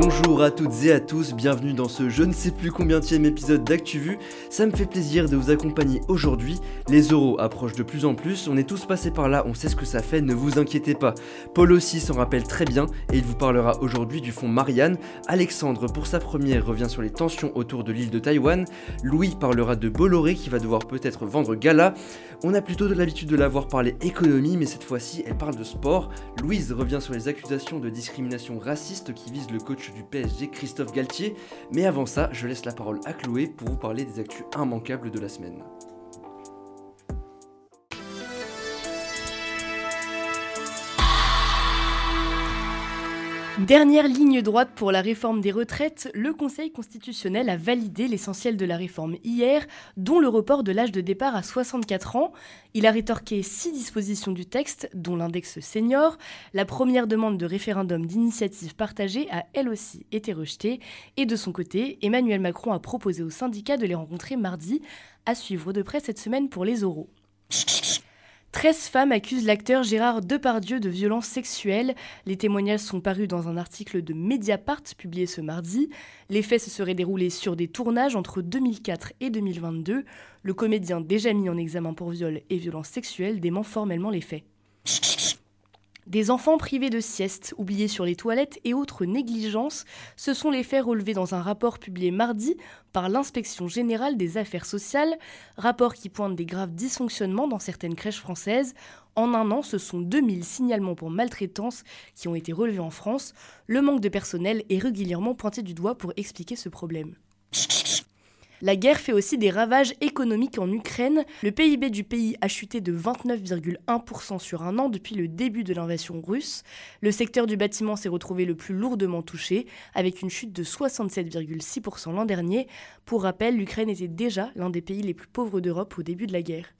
Bonjour à toutes et à tous, bienvenue dans ce je ne sais plus combienième épisode d'ActuVu. Ça me fait plaisir de vous accompagner aujourd'hui. Les euros approchent de plus en plus, on est tous passés par là, on sait ce que ça fait, ne vous inquiétez pas. Paul aussi s'en rappelle très bien et il vous parlera aujourd'hui du fonds Marianne. Alexandre, pour sa première, revient sur les tensions autour de l'île de Taïwan. Louis parlera de Bolloré qui va devoir peut-être vendre Gala. On a plutôt de l'habitude de la voir parler économie, mais cette fois-ci elle parle de sport. Louise revient sur les accusations de discrimination raciste qui visent le coach du PSG Christophe Galtier. Mais avant ça, je laisse la parole à Chloé pour vous parler des actus immanquables de la semaine. Dernière ligne droite pour la réforme des retraites, le Conseil constitutionnel a validé l'essentiel de la réforme hier, dont le report de l'âge de départ à 64 ans. Il a rétorqué six dispositions du texte, dont l'index senior. La première demande de référendum d'initiative partagée a elle aussi été rejetée. Et de son côté, Emmanuel Macron a proposé aux syndicats de les rencontrer mardi, à suivre de près cette semaine pour les oraux. 13 femmes accusent l'acteur Gérard Depardieu de violences sexuelles. Les témoignages sont parus dans un article de Mediapart publié ce mardi. Les faits se seraient déroulés sur des tournages entre 2004 et 2022. Le comédien déjà mis en examen pour viol et violences sexuelles dément formellement les faits. Des enfants privés de sieste, oubliés sur les toilettes et autres négligences, ce sont les faits relevés dans un rapport publié mardi par l'inspection générale des affaires sociales, rapport qui pointe des graves dysfonctionnements dans certaines crèches françaises. En un an, ce sont 2000 signalements pour maltraitance qui ont été relevés en France. Le manque de personnel est régulièrement pointé du doigt pour expliquer ce problème. La guerre fait aussi des ravages économiques en Ukraine. Le PIB du pays a chuté de 29,1% sur un an depuis le début de l'invasion russe. Le secteur du bâtiment s'est retrouvé le plus lourdement touché, avec une chute de 67,6% l'an dernier. Pour rappel, l'Ukraine était déjà l'un des pays les plus pauvres d'Europe au début de la guerre.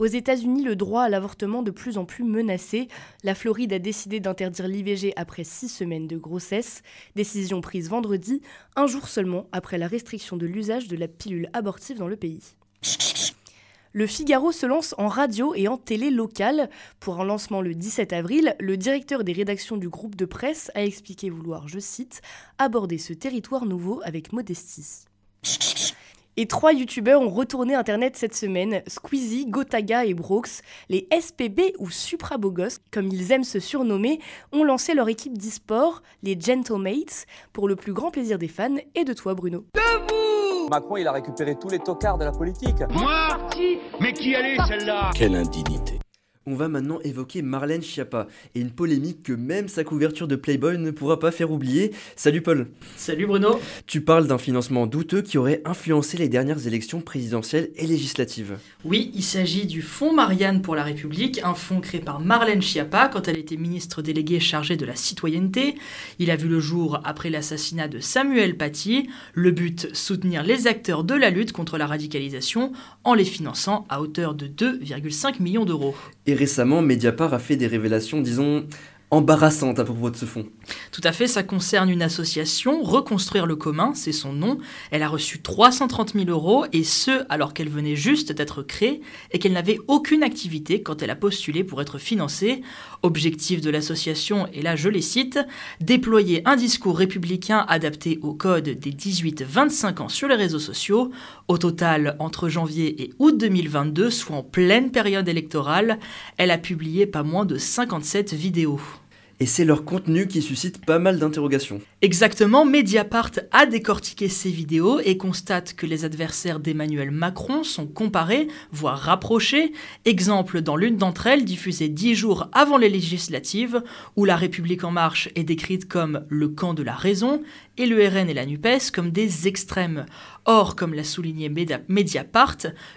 Aux États-Unis, le droit à l'avortement de plus en plus menacé. La Floride a décidé d'interdire l'IVG après six semaines de grossesse. Décision prise vendredi, un jour seulement après la restriction de l'usage de la pilule abortive dans le pays. Le Figaro se lance en radio et en télé locale. Pour un lancement le 17 avril, le directeur des rédactions du groupe de presse a expliqué vouloir, je cite, aborder ce territoire nouveau avec modestie. Et trois youtubeurs ont retourné Internet cette semaine, Squeezie, Gotaga et Brooks. Les SPB ou Supra Bogos, comme ils aiment se surnommer, ont lancé leur équipe d'e-sport, les Gentlemates, pour le plus grand plaisir des fans et de toi Bruno. Debout Macron, il a récupéré tous les tocards de la politique. Moi Mais qui allait celle-là? Quelle indignité on va maintenant évoquer Marlène Schiappa et une polémique que même sa couverture de Playboy ne pourra pas faire oublier. Salut Paul. Salut Bruno. Tu parles d'un financement douteux qui aurait influencé les dernières élections présidentielles et législatives. Oui, il s'agit du Fonds Marianne pour la République, un fonds créé par Marlène Schiappa quand elle était ministre déléguée chargée de la citoyenneté. Il a vu le jour après l'assassinat de Samuel Paty. Le but, soutenir les acteurs de la lutte contre la radicalisation en les finançant à hauteur de 2,5 millions d'euros. Et récemment, Mediapart a fait des révélations, disons, embarrassante à propos de ce fonds. Tout à fait, ça concerne une association, Reconstruire le commun, c'est son nom. Elle a reçu 330 000 euros, et ce, alors qu'elle venait juste d'être créée et qu'elle n'avait aucune activité quand elle a postulé pour être financée. Objectif de l'association, et là je les cite, déployer un discours républicain adapté au code des 18-25 ans sur les réseaux sociaux. Au total, entre janvier et août 2022, soit en pleine période électorale, elle a publié pas moins de 57 vidéos et c'est leur contenu qui suscite pas mal d'interrogations. Exactement, Mediapart a décortiqué ces vidéos et constate que les adversaires d'Emmanuel Macron sont comparés, voire rapprochés. Exemple dans l'une d'entre elles, diffusée dix jours avant les législatives, où La République en marche est décrite comme le camp de la raison et le RN et la NUPES comme des extrêmes. Or, comme l'a souligné Mediapart,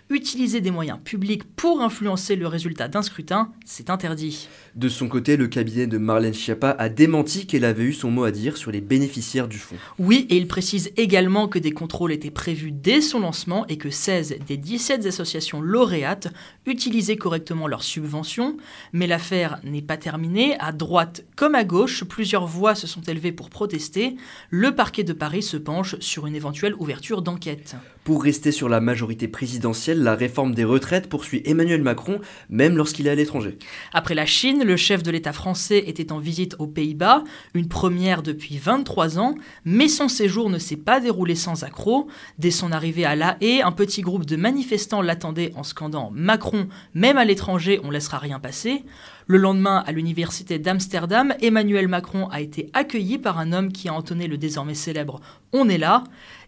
utiliser des moyens publics pour influencer le résultat d'un scrutin, c'est interdit. De son côté, le cabinet de Marlène Schiappa a démenti qu'elle avait eu son mot à dire sur les bénéficiaires du fonds. Oui, et il précise également que des contrôles étaient prévus dès son lancement et que 16 des 17 associations lauréates utilisaient correctement leurs subventions. Mais l'affaire n'est pas terminée. À droite comme à gauche, plusieurs voix se sont élevées pour protester. Le parquet de Paris se penche sur une éventuelle ouverture d'enquête. Pour rester sur la majorité présidentielle, la réforme des retraites poursuit Emmanuel Macron, même lorsqu'il est à l'étranger. Après la Chine, le chef de l'État français était en visite aux Pays-Bas, une première depuis 23 ans, mais son séjour ne s'est pas déroulé sans accroc. Dès son arrivée à La Haye, un petit groupe de manifestants l'attendait en scandant Macron, même à l'étranger, on laissera rien passer. Le lendemain, à l'université d'Amsterdam, Emmanuel Macron a été accueilli par un homme qui a entonné le désormais célèbre On est là.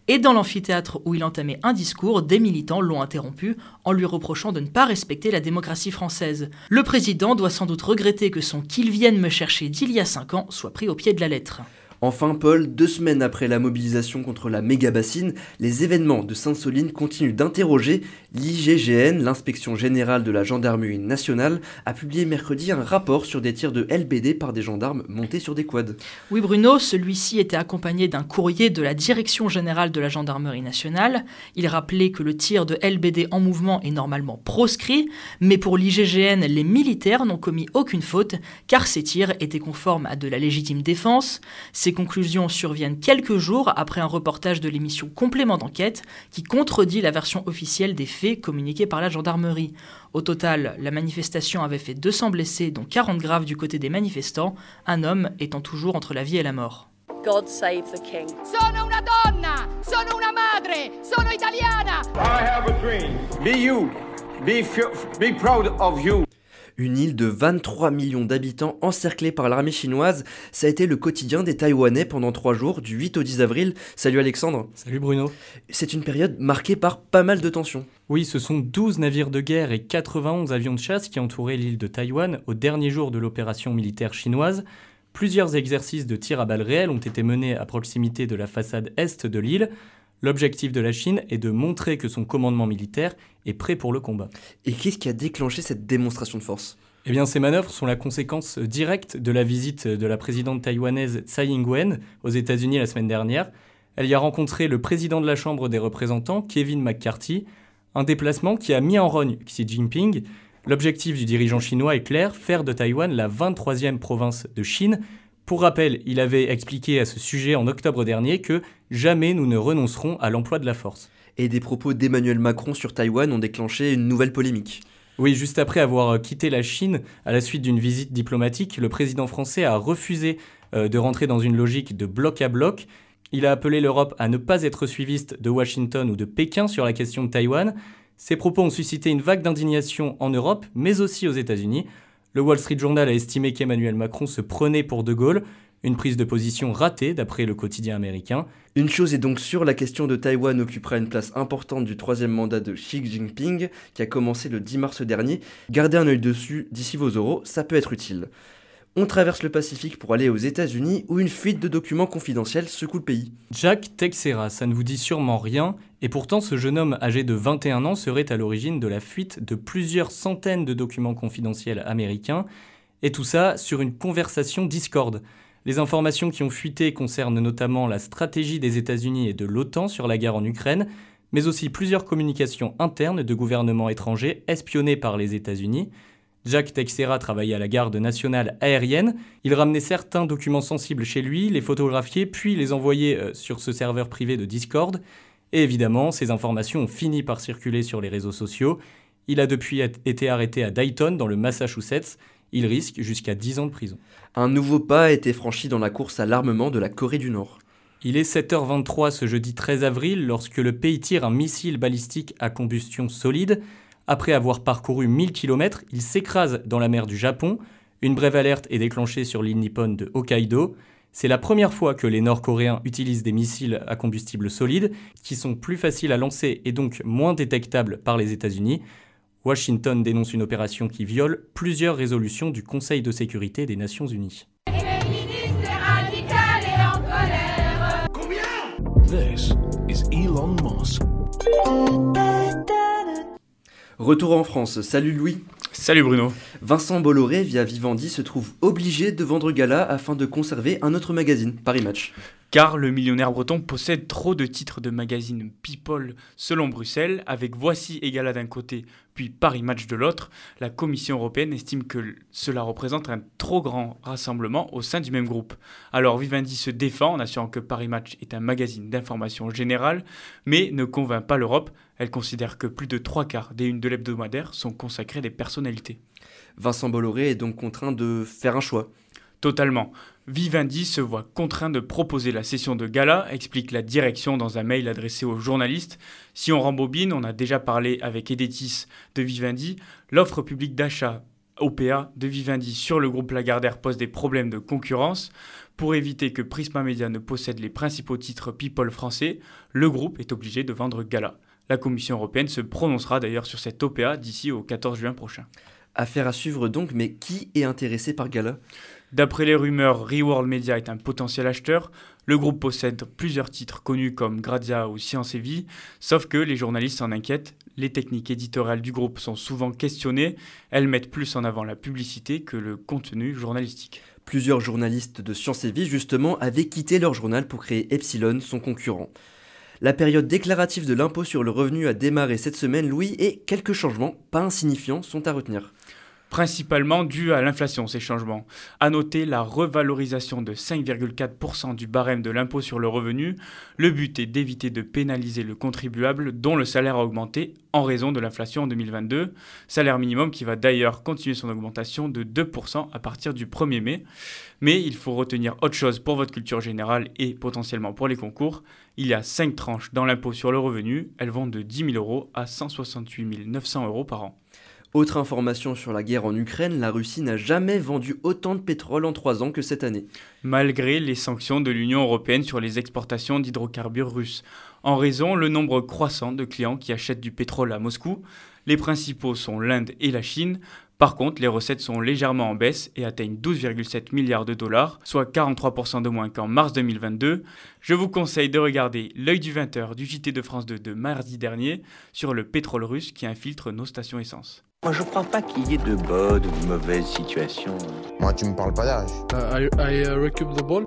Et dans l'amphithéâtre où il entamait un discours, des militants l'ont interrompu en lui reprochant de ne pas respecter la démocratie française. Le président doit sans doute regretter que son qu'il vienne me chercher d'il y a cinq ans soit pris au pied de la lettre. Enfin, Paul, deux semaines après la mobilisation contre la méga-bassine, les événements de Sainte-Soline continuent d'interroger. L'IGGN, l'inspection générale de la gendarmerie nationale, a publié mercredi un rapport sur des tirs de LBD par des gendarmes montés sur des quads. Oui, Bruno, celui-ci était accompagné d'un courrier de la direction générale de la gendarmerie nationale. Il rappelait que le tir de LBD en mouvement est normalement proscrit, mais pour l'IGGN, les militaires n'ont commis aucune faute, car ces tirs étaient conformes à de la légitime défense. Ces conclusions surviennent quelques jours après un reportage de l'émission Complément d'enquête qui contredit la version officielle des faits communiqués par la gendarmerie. Au total, la manifestation avait fait 200 blessés, dont 40 graves du côté des manifestants, un homme étant toujours entre la vie et la mort. God save the king. Sono una donna, sono una madre, sono italiana. I have a dream. Be you. Be, be proud of you. Une île de 23 millions d'habitants encerclée par l'armée chinoise, ça a été le quotidien des Taïwanais pendant trois jours, du 8 au 10 avril. Salut Alexandre. Salut Bruno. C'est une période marquée par pas mal de tensions. Oui, ce sont 12 navires de guerre et 91 avions de chasse qui entouraient l'île de Taïwan au dernier jour de l'opération militaire chinoise. Plusieurs exercices de tir à balles réelles ont été menés à proximité de la façade est de l'île. L'objectif de la Chine est de montrer que son commandement militaire est prêt pour le combat. Et qu'est-ce qui a déclenché cette démonstration de force? Eh bien, ces manœuvres sont la conséquence directe de la visite de la présidente taïwanaise Tsai Ing-wen aux États-Unis la semaine dernière. Elle y a rencontré le président de la Chambre des représentants, Kevin McCarthy, un déplacement qui a mis en rogne Xi Jinping. L'objectif du dirigeant chinois est clair, faire de Taïwan la 23e province de Chine, pour rappel, il avait expliqué à ce sujet en octobre dernier que jamais nous ne renoncerons à l'emploi de la force. Et des propos d'Emmanuel Macron sur Taïwan ont déclenché une nouvelle polémique. Oui, juste après avoir quitté la Chine à la suite d'une visite diplomatique, le président français a refusé euh, de rentrer dans une logique de bloc à bloc. Il a appelé l'Europe à ne pas être suiviste de Washington ou de Pékin sur la question de Taïwan. Ces propos ont suscité une vague d'indignation en Europe, mais aussi aux États-Unis. Le Wall Street Journal a estimé qu'Emmanuel Macron se prenait pour De Gaulle, une prise de position ratée d'après le quotidien américain. Une chose est donc sûre, la question de Taïwan occupera une place importante du troisième mandat de Xi Jinping, qui a commencé le 10 mars dernier. Gardez un œil dessus d'ici vos euros, ça peut être utile. On traverse le Pacifique pour aller aux États-Unis où une fuite de documents confidentiels secoue le pays. Jack Texera, ça ne vous dit sûrement rien, et pourtant ce jeune homme âgé de 21 ans serait à l'origine de la fuite de plusieurs centaines de documents confidentiels américains, et tout ça sur une conversation Discord. Les informations qui ont fuité concernent notamment la stratégie des États-Unis et de l'OTAN sur la guerre en Ukraine, mais aussi plusieurs communications internes de gouvernements étrangers espionnés par les États-Unis, Jacques Texera travaillait à la garde nationale aérienne. Il ramenait certains documents sensibles chez lui, les photographiait, puis les envoyait euh, sur ce serveur privé de Discord. Et évidemment, ces informations ont fini par circuler sur les réseaux sociaux. Il a depuis été arrêté à Dayton, dans le Massachusetts. Il risque jusqu'à 10 ans de prison. Un nouveau pas a été franchi dans la course à l'armement de la Corée du Nord. Il est 7h23 ce jeudi 13 avril lorsque le pays tire un missile balistique à combustion solide. Après avoir parcouru 1000 km, il s'écrase dans la mer du Japon. Une brève alerte est déclenchée sur l'île nippone de Hokkaido. C'est la première fois que les Nord-Coréens utilisent des missiles à combustible solide, qui sont plus faciles à lancer et donc moins détectables par les États-Unis. Washington dénonce une opération qui viole plusieurs résolutions du Conseil de sécurité des Nations Unies. Retour en France, salut Louis. Salut Bruno. Vincent Bolloré, via Vivendi, se trouve obligé de vendre Gala afin de conserver un autre magazine, Paris Match. Car le millionnaire breton possède trop de titres de magazine People selon Bruxelles, avec Voici Égala d'un côté, puis Paris Match de l'autre, la Commission européenne estime que cela représente un trop grand rassemblement au sein du même groupe. Alors Vivendi se défend en assurant que Paris Match est un magazine d'information générale, mais ne convainc pas l'Europe, elle considère que plus de trois quarts des unes de l'hebdomadaire sont consacrées à des personnalités. Vincent Bolloré est donc contraint de faire un choix. Totalement. Vivendi se voit contraint de proposer la session de gala, explique la direction dans un mail adressé aux journalistes. Si on rembobine, on a déjà parlé avec Edetis de Vivendi, l'offre publique d'achat OPA de Vivendi sur le groupe Lagardère pose des problèmes de concurrence. Pour éviter que Prisma Media ne possède les principaux titres People français, le groupe est obligé de vendre Gala. La Commission européenne se prononcera d'ailleurs sur cette OPA d'ici au 14 juin prochain. Affaire à suivre donc, mais qui est intéressé par Gala? D'après les rumeurs, Reworld Media est un potentiel acheteur. Le groupe possède plusieurs titres connus comme Grazia ou Science et Vie, sauf que les journalistes s'en inquiètent. Les techniques éditoriales du groupe sont souvent questionnées. Elles mettent plus en avant la publicité que le contenu journalistique. Plusieurs journalistes de Science et Vie, justement, avaient quitté leur journal pour créer Epsilon, son concurrent. La période déclarative de l'impôt sur le revenu a démarré cette semaine, Louis, et quelques changements, pas insignifiants, sont à retenir principalement dû à l'inflation, ces changements. À noter la revalorisation de 5,4% du barème de l'impôt sur le revenu. Le but est d'éviter de pénaliser le contribuable dont le salaire a augmenté en raison de l'inflation en 2022. Salaire minimum qui va d'ailleurs continuer son augmentation de 2% à partir du 1er mai. Mais il faut retenir autre chose pour votre culture générale et potentiellement pour les concours. Il y a 5 tranches dans l'impôt sur le revenu. Elles vont de 10 000 euros à 168 900 euros par an. Autre information sur la guerre en Ukraine, la Russie n'a jamais vendu autant de pétrole en trois ans que cette année. Malgré les sanctions de l'Union européenne sur les exportations d'hydrocarbures russes, en raison le nombre croissant de clients qui achètent du pétrole à Moscou. Les principaux sont l'Inde et la Chine. Par contre, les recettes sont légèrement en baisse et atteignent 12,7 milliards de dollars, soit 43% de moins qu'en mars 2022. Je vous conseille de regarder l'œil du 20h du JT de France 2 de mardi dernier sur le pétrole russe qui infiltre nos stations essence. Moi, je crois pas qu'il y ait de bonnes ou de mauvaises situations. Moi, tu me parles pas d'âge. Uh, I, uh, the ball.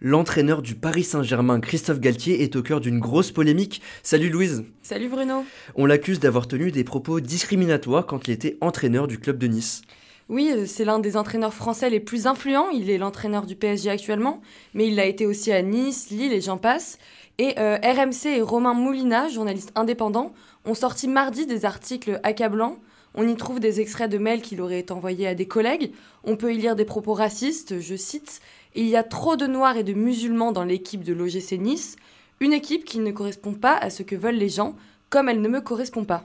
L'entraîneur du Paris Saint-Germain, Christophe Galtier, est au cœur d'une grosse polémique. Salut Louise. Salut Bruno. On l'accuse d'avoir tenu des propos discriminatoires quand il était entraîneur du club de Nice. Oui, euh, c'est l'un des entraîneurs français les plus influents. Il est l'entraîneur du PSG actuellement, mais il l'a été aussi à Nice, Lille et j'en passe. Et euh, RMC et Romain Moulina, journaliste indépendant, ont sorti mardi des articles accablants. On y trouve des extraits de mails qu'il aurait envoyés à des collègues. On peut y lire des propos racistes, je cite Il y a trop de noirs et de musulmans dans l'équipe de l'OGC Nice, une équipe qui ne correspond pas à ce que veulent les gens, comme elle ne me correspond pas.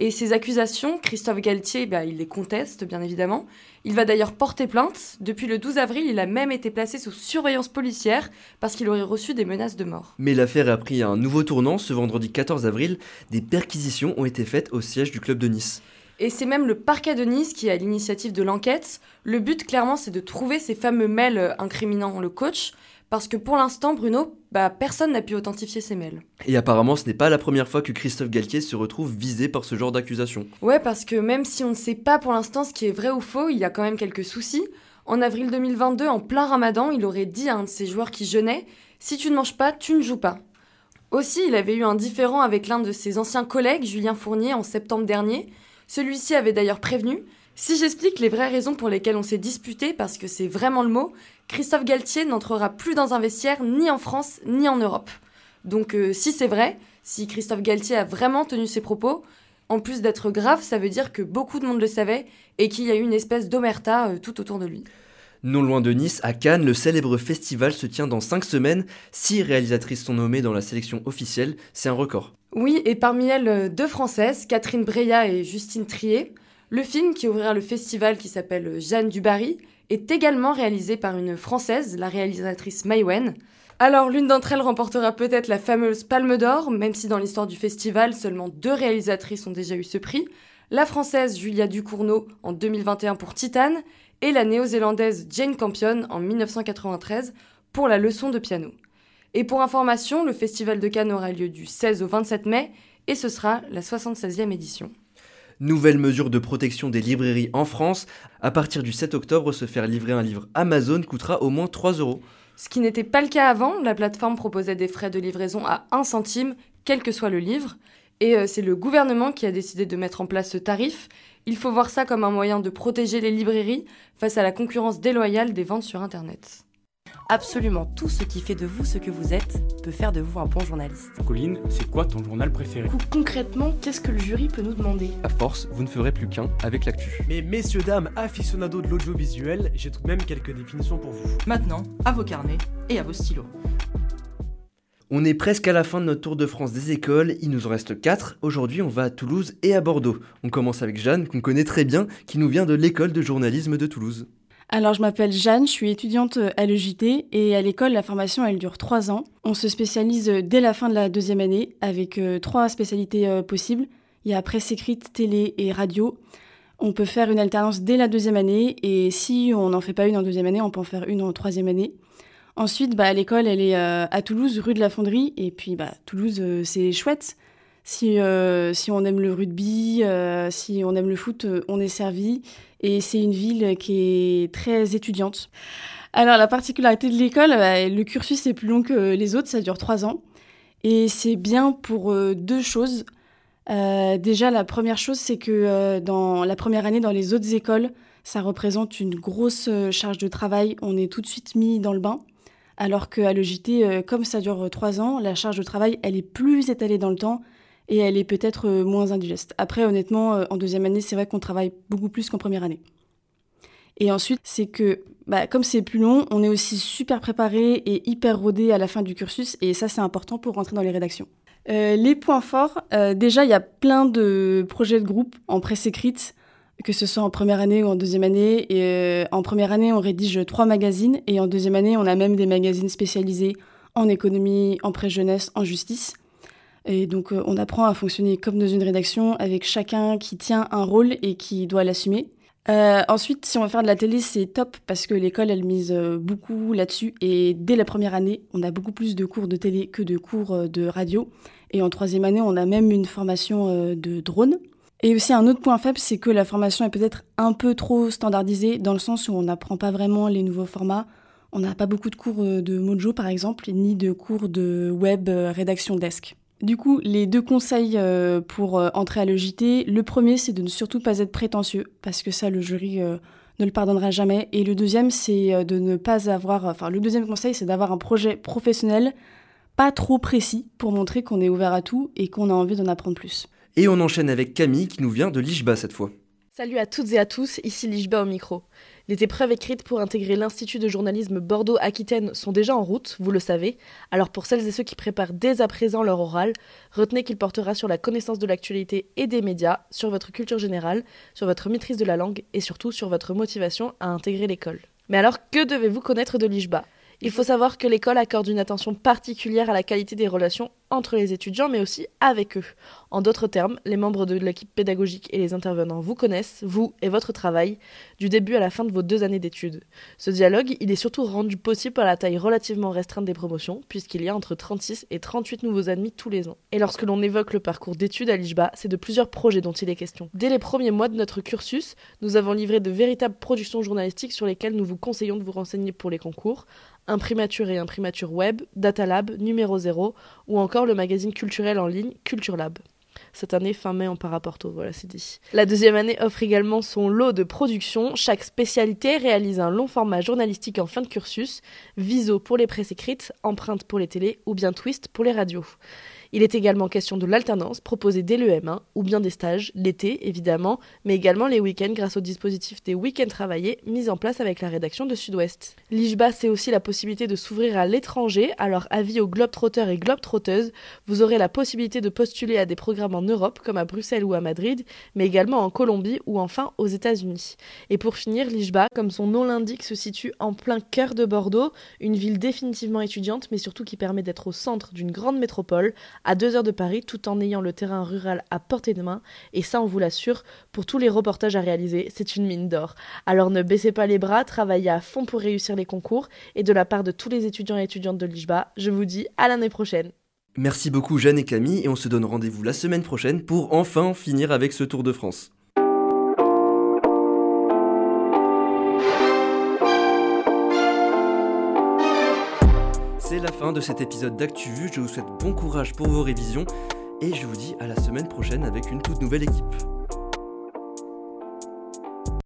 Et ces accusations, Christophe Galtier, bah, il les conteste, bien évidemment. Il va d'ailleurs porter plainte. Depuis le 12 avril, il a même été placé sous surveillance policière parce qu'il aurait reçu des menaces de mort. Mais l'affaire a pris un nouveau tournant. Ce vendredi 14 avril, des perquisitions ont été faites au siège du club de Nice. Et c'est même le parquet de Nice qui a l'initiative de l'enquête. Le but, clairement, c'est de trouver ces fameux mails incriminant le coach parce que pour l'instant, Bruno, bah, personne n'a pu authentifier ces mails. Et apparemment, ce n'est pas la première fois que Christophe Galtier se retrouve visé par ce genre d'accusation. Ouais, parce que même si on ne sait pas pour l'instant ce qui est vrai ou faux, il y a quand même quelques soucis. En avril 2022, en plein ramadan, il aurait dit à un de ses joueurs qui jeûnait Si tu ne manges pas, tu ne joues pas. Aussi, il avait eu un différend avec l'un de ses anciens collègues, Julien Fournier, en septembre dernier. Celui-ci avait d'ailleurs prévenu si j'explique les vraies raisons pour lesquelles on s'est disputé, parce que c'est vraiment le mot, Christophe Galtier n'entrera plus dans un vestiaire ni en France ni en Europe. Donc euh, si c'est vrai, si Christophe Galtier a vraiment tenu ses propos, en plus d'être grave, ça veut dire que beaucoup de monde le savait et qu'il y a eu une espèce d'omerta euh, tout autour de lui. Non loin de Nice, à Cannes, le célèbre festival se tient dans 5 semaines. Six réalisatrices sont nommées dans la sélection officielle, c'est un record. Oui, et parmi elles, euh, deux françaises, Catherine Breillat et Justine Trier. Le film qui ouvrira le festival qui s'appelle Jeanne du Barry est également réalisé par une Française, la réalisatrice Maïwen. Alors l'une d'entre elles remportera peut-être la fameuse Palme d'Or, même si dans l'histoire du festival, seulement deux réalisatrices ont déjà eu ce prix. La Française Julia Ducournau en 2021 pour Titane et la Néo-Zélandaise Jane Campion en 1993 pour la leçon de piano. Et pour information, le Festival de Cannes aura lieu du 16 au 27 mai et ce sera la 76e édition. Nouvelle mesure de protection des librairies en France. À partir du 7 octobre, se faire livrer un livre Amazon coûtera au moins 3 euros. Ce qui n'était pas le cas avant, la plateforme proposait des frais de livraison à 1 centime, quel que soit le livre. Et euh, c'est le gouvernement qui a décidé de mettre en place ce tarif. Il faut voir ça comme un moyen de protéger les librairies face à la concurrence déloyale des ventes sur Internet. Absolument tout ce qui fait de vous ce que vous êtes peut faire de vous un bon journaliste. Colline, c'est quoi ton journal préféré? Concrètement, qu'est-ce que le jury peut nous demander? À force, vous ne ferez plus qu'un avec l'actu. Mais messieurs, dames, aficionados de l'audiovisuel, j'ai tout de même quelques définitions pour vous. Maintenant, à vos carnets et à vos stylos. On est presque à la fin de notre tour de France des écoles, il nous en reste 4. Aujourd'hui, on va à Toulouse et à Bordeaux. On commence avec Jeanne, qu'on connaît très bien, qui nous vient de l'école de journalisme de Toulouse. Alors, je m'appelle Jeanne, je suis étudiante à l'EJT et à l'école, la formation, elle dure trois ans. On se spécialise dès la fin de la deuxième année avec euh, trois spécialités euh, possibles. Il y a presse écrite, télé et radio. On peut faire une alternance dès la deuxième année et si on n'en fait pas une en deuxième année, on peut en faire une en troisième année. Ensuite, bah, l'école, elle est euh, à Toulouse, rue de la Fonderie. Et puis, bah, Toulouse, c'est chouette. Si, si on aime le rugby, si on aime le foot, on est servi et c'est une ville qui est très étudiante. Alors la particularité de l'école, bah, le cursus est plus long que les autres, ça dure trois ans. Et c'est bien pour euh, deux choses. Euh, déjà, la première chose, c'est que euh, dans la première année, dans les autres écoles, ça représente une grosse charge de travail. On est tout de suite mis dans le bain. Alors qu'à l'EJT, comme ça dure trois ans, la charge de travail, elle est plus étalée dans le temps et elle est peut-être euh, moins indigeste. Après, honnêtement, euh, en deuxième année, c'est vrai qu'on travaille beaucoup plus qu'en première année. Et ensuite, c'est que bah, comme c'est plus long, on est aussi super préparé et hyper rodé à la fin du cursus, et ça, c'est important pour rentrer dans les rédactions. Euh, les points forts, déjà, il y a plein de projets de groupe en presse écrite, que ce soit en première année ou en deuxième année. Et en première année, on rédige trois magazines, et en deuxième année, on a même des magazines spécialisés en économie, en presse jeunesse, en justice. Et donc, euh, on apprend à fonctionner comme dans une rédaction avec chacun qui tient un rôle et qui doit l'assumer. Euh, ensuite, si on veut faire de la télé, c'est top parce que l'école, elle mise euh, beaucoup là-dessus. Et dès la première année, on a beaucoup plus de cours de télé que de cours de radio. Et en troisième année, on a même une formation de drone. Et aussi, un autre point faible, c'est que la formation est peut-être un peu trop standardisée dans le sens où on n'apprend pas vraiment les nouveaux formats. On n'a pas beaucoup de cours de Mojo, par exemple, ni de cours de web rédaction desk. Du coup, les deux conseils euh, pour euh, entrer à l'EJT, le premier, c'est de ne surtout pas être prétentieux, parce que ça, le jury euh, ne le pardonnera jamais. Et le deuxième, c'est de ne pas avoir... Enfin, le deuxième conseil, c'est d'avoir un projet professionnel pas trop précis pour montrer qu'on est ouvert à tout et qu'on a envie d'en apprendre plus. Et on enchaîne avec Camille qui nous vient de l'IJBA cette fois. Salut à toutes et à tous, ici l'IJBA au micro. Les épreuves écrites pour intégrer l'Institut de journalisme Bordeaux-Aquitaine sont déjà en route, vous le savez. Alors pour celles et ceux qui préparent dès à présent leur oral, retenez qu'il portera sur la connaissance de l'actualité et des médias, sur votre culture générale, sur votre maîtrise de la langue et surtout sur votre motivation à intégrer l'école. Mais alors que devez-vous connaître de l'IJBA il faut savoir que l'école accorde une attention particulière à la qualité des relations entre les étudiants, mais aussi avec eux. En d'autres termes, les membres de l'équipe pédagogique et les intervenants vous connaissent, vous et votre travail, du début à la fin de vos deux années d'études. Ce dialogue, il est surtout rendu possible par la taille relativement restreinte des promotions, puisqu'il y a entre 36 et 38 nouveaux admis tous les ans. Et lorsque l'on évoque le parcours d'études à l'IJBA, c'est de plusieurs projets dont il est question. Dès les premiers mois de notre cursus, nous avons livré de véritables productions journalistiques sur lesquelles nous vous conseillons de vous renseigner pour les concours, Imprimature et Imprimature Web, Datalab, Numéro 0, ou encore le magazine culturel en ligne Culture Lab. Cette année, fin mai, on part à voilà, c'est dit. La deuxième année offre également son lot de production. Chaque spécialité réalise un long format journalistique en fin de cursus, Viso pour les presses écrites, Empreinte pour les télés ou bien Twist pour les radios. Il est également question de l'alternance proposée dès le M1 ou bien des stages, l'été évidemment, mais également les week-ends grâce au dispositif des week-ends travaillés mis en place avec la rédaction de Sud-Ouest. L'IJBA, c'est aussi la possibilité de s'ouvrir à l'étranger, alors avis aux globetrotters et globetrotteuses, vous aurez la possibilité de postuler à des programmes en Europe comme à Bruxelles ou à Madrid, mais également en Colombie ou enfin aux États-Unis. Et pour finir, l'IJBA, comme son nom l'indique, se situe en plein cœur de Bordeaux, une ville définitivement étudiante mais surtout qui permet d'être au centre d'une grande métropole à deux heures de Paris tout en ayant le terrain rural à portée de main. Et ça, on vous l'assure, pour tous les reportages à réaliser, c'est une mine d'or. Alors ne baissez pas les bras, travaillez à fond pour réussir les concours. Et de la part de tous les étudiants et étudiantes de l'IJBA, je vous dis à l'année prochaine. Merci beaucoup Jeanne et Camille et on se donne rendez-vous la semaine prochaine pour enfin finir avec ce Tour de France. La fin de cet épisode d'ActuVu, je vous souhaite bon courage pour vos révisions et je vous dis à la semaine prochaine avec une toute nouvelle équipe.